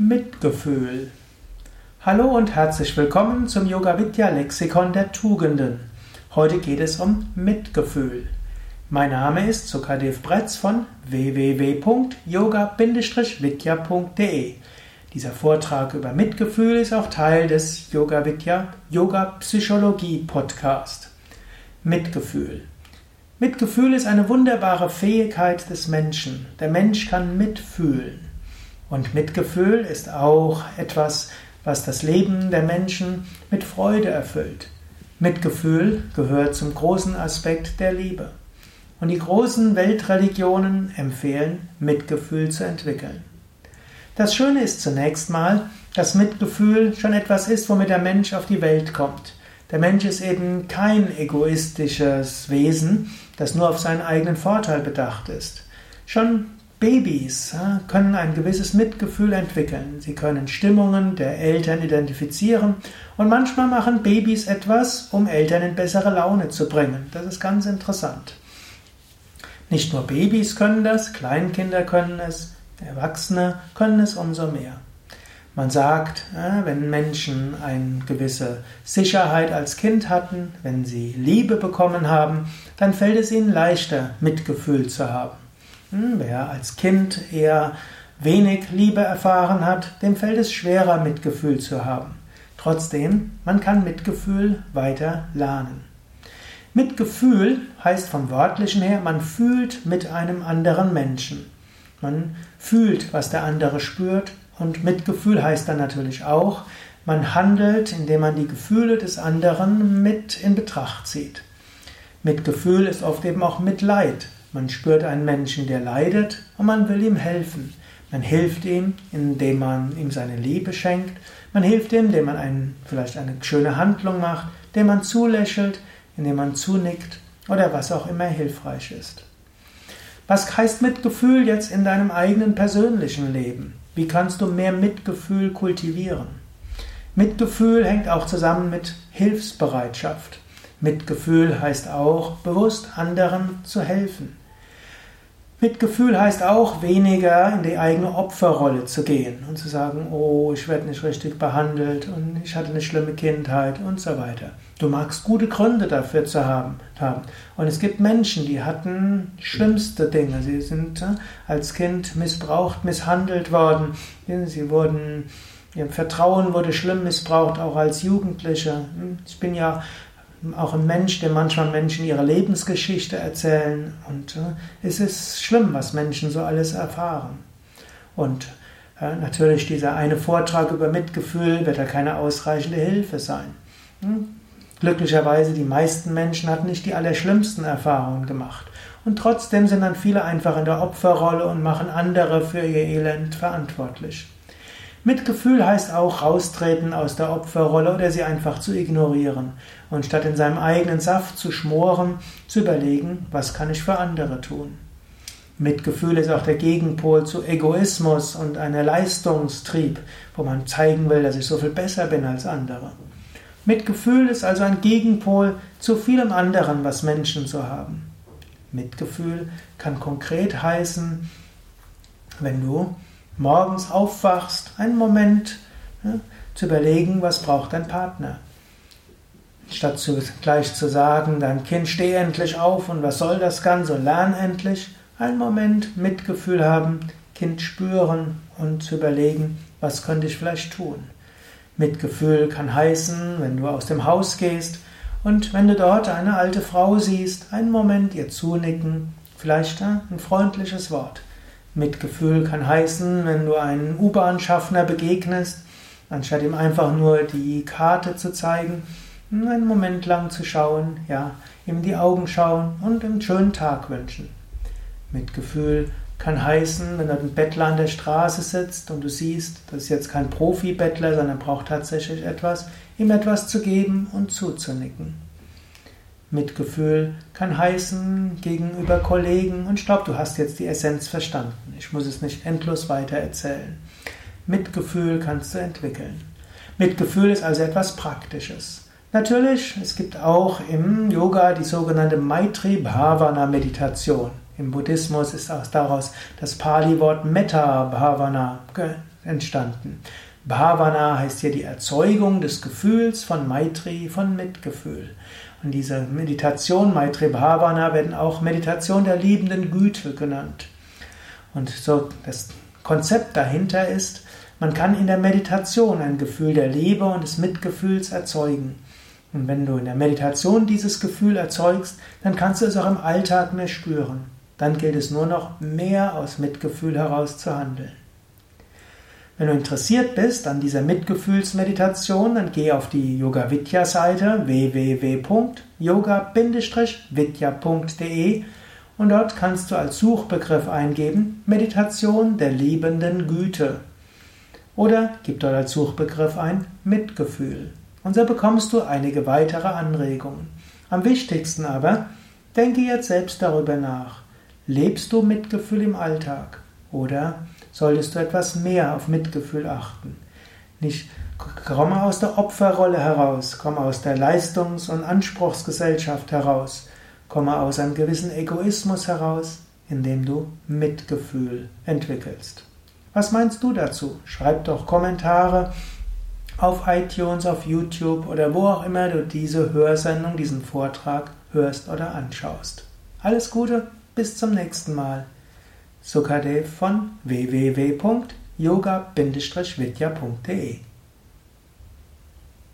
Mitgefühl. Hallo und herzlich willkommen zum Yoga Vidya Lexikon der Tugenden. Heute geht es um Mitgefühl. Mein Name ist Sukadev Bretz von www.yoga-vidya.de. Dieser Vortrag über Mitgefühl ist auch Teil des Yoga Vidya Yoga Psychologie Podcast. Mitgefühl. Mitgefühl ist eine wunderbare Fähigkeit des Menschen. Der Mensch kann mitfühlen. Und Mitgefühl ist auch etwas, was das Leben der Menschen mit Freude erfüllt. Mitgefühl gehört zum großen Aspekt der Liebe. Und die großen Weltreligionen empfehlen, Mitgefühl zu entwickeln. Das Schöne ist zunächst mal, dass Mitgefühl schon etwas ist, womit der Mensch auf die Welt kommt. Der Mensch ist eben kein egoistisches Wesen, das nur auf seinen eigenen Vorteil bedacht ist. Schon Babys können ein gewisses Mitgefühl entwickeln. Sie können Stimmungen der Eltern identifizieren und manchmal machen Babys etwas, um Eltern in bessere Laune zu bringen. Das ist ganz interessant. Nicht nur Babys können das, Kleinkinder können es, Erwachsene können es umso mehr. Man sagt, wenn Menschen eine gewisse Sicherheit als Kind hatten, wenn sie Liebe bekommen haben, dann fällt es ihnen leichter, Mitgefühl zu haben. Wer als Kind eher wenig Liebe erfahren hat, dem fällt es schwerer, Mitgefühl zu haben. Trotzdem, man kann Mitgefühl weiter lernen. Mitgefühl heißt vom Wörtlichen her, man fühlt mit einem anderen Menschen. Man fühlt, was der andere spürt und Mitgefühl heißt dann natürlich auch, man handelt, indem man die Gefühle des anderen mit in Betracht zieht. Mitgefühl ist oft eben auch Mitleid. Man spürt einen Menschen, der leidet und man will ihm helfen. Man hilft ihm, indem man ihm seine Liebe schenkt. Man hilft ihm, indem man einen, vielleicht eine schöne Handlung macht, indem man zulächelt, indem man zunickt oder was auch immer hilfreich ist. Was heißt Mitgefühl jetzt in deinem eigenen persönlichen Leben? Wie kannst du mehr Mitgefühl kultivieren? Mitgefühl hängt auch zusammen mit Hilfsbereitschaft. Mitgefühl heißt auch, bewusst anderen zu helfen. Mitgefühl heißt auch, weniger in die eigene Opferrolle zu gehen und zu sagen, oh, ich werde nicht richtig behandelt und ich hatte eine schlimme Kindheit und so weiter. Du magst gute Gründe dafür zu haben. Und es gibt Menschen, die hatten schlimmste Dinge. Sie sind äh, als Kind missbraucht, misshandelt worden. Sie wurden, ihr Vertrauen wurde schlimm missbraucht, auch als Jugendliche. Ich bin ja auch ein Mensch, dem manchmal Menschen ihre Lebensgeschichte erzählen. Und äh, es ist schlimm, was Menschen so alles erfahren. Und äh, natürlich dieser eine Vortrag über Mitgefühl wird da keine ausreichende Hilfe sein. Hm? Glücklicherweise, die meisten Menschen hatten nicht die allerschlimmsten Erfahrungen gemacht. Und trotzdem sind dann viele einfach in der Opferrolle und machen andere für ihr Elend verantwortlich. Mitgefühl heißt auch raustreten aus der Opferrolle oder sie einfach zu ignorieren und statt in seinem eigenen Saft zu schmoren, zu überlegen, was kann ich für andere tun. Mitgefühl ist auch der Gegenpol zu Egoismus und einer Leistungstrieb, wo man zeigen will, dass ich so viel besser bin als andere. Mitgefühl ist also ein Gegenpol zu vielem anderen, was Menschen so haben. Mitgefühl kann konkret heißen, wenn du morgens aufwachst, einen Moment ja, zu überlegen, was braucht dein Partner. Statt zu, gleich zu sagen, dein Kind steh endlich auf und was soll das Ganze, lern endlich, einen Moment Mitgefühl haben, Kind spüren und zu überlegen, was könnte ich vielleicht tun. Mitgefühl kann heißen, wenn du aus dem Haus gehst und wenn du dort eine alte Frau siehst, einen Moment ihr zunicken, vielleicht ein freundliches Wort. Mitgefühl kann heißen, wenn du einen U-Bahn-Schaffner begegnest, anstatt ihm einfach nur die Karte zu zeigen, einen Moment lang zu schauen, ja, ihm die Augen schauen und einen schönen Tag wünschen. Mitgefühl kann heißen, wenn dort ein Bettler an der Straße sitzt und du siehst, das ist jetzt kein Profi-Bettler, sondern braucht tatsächlich etwas, ihm etwas zu geben und zuzunicken. Mitgefühl kann heißen gegenüber Kollegen, und glaube, du hast jetzt die Essenz verstanden. Ich muss es nicht endlos weiter erzählen. Mitgefühl kannst du entwickeln. Mitgefühl ist also etwas Praktisches. Natürlich, es gibt auch im Yoga die sogenannte Maitri Bhavana Meditation. Im Buddhismus ist auch daraus das Pali-Wort Metta Bhavana entstanden. Bhavana heißt hier die Erzeugung des Gefühls von Maitri, von Mitgefühl. Und diese Meditation, Maitri Bhavana, werden auch Meditation der liebenden Güte genannt. Und so das Konzept dahinter ist, man kann in der Meditation ein Gefühl der Liebe und des Mitgefühls erzeugen. Und wenn du in der Meditation dieses Gefühl erzeugst, dann kannst du es auch im Alltag mehr spüren. Dann gilt es nur noch mehr aus Mitgefühl heraus zu handeln. Wenn du interessiert bist an dieser Mitgefühlsmeditation, dann geh auf die Yoga Vidya Seite www.yoga-vidya.de und dort kannst du als Suchbegriff eingeben Meditation der liebenden Güte. Oder gib dort als Suchbegriff ein Mitgefühl. Und so bekommst du einige weitere Anregungen. Am wichtigsten aber, denke jetzt selbst darüber nach. Lebst du Mitgefühl im Alltag? Oder solltest du etwas mehr auf Mitgefühl achten? Nicht komme aus der Opferrolle heraus, komme aus der Leistungs- und Anspruchsgesellschaft heraus, komme aus einem gewissen Egoismus heraus, indem du Mitgefühl entwickelst. Was meinst du dazu? Schreib doch Kommentare auf iTunes, auf YouTube oder wo auch immer du diese Hörsendung, diesen Vortrag hörst oder anschaust. Alles Gute, bis zum nächsten Mal. Sukadev von www.yoga-vidya.de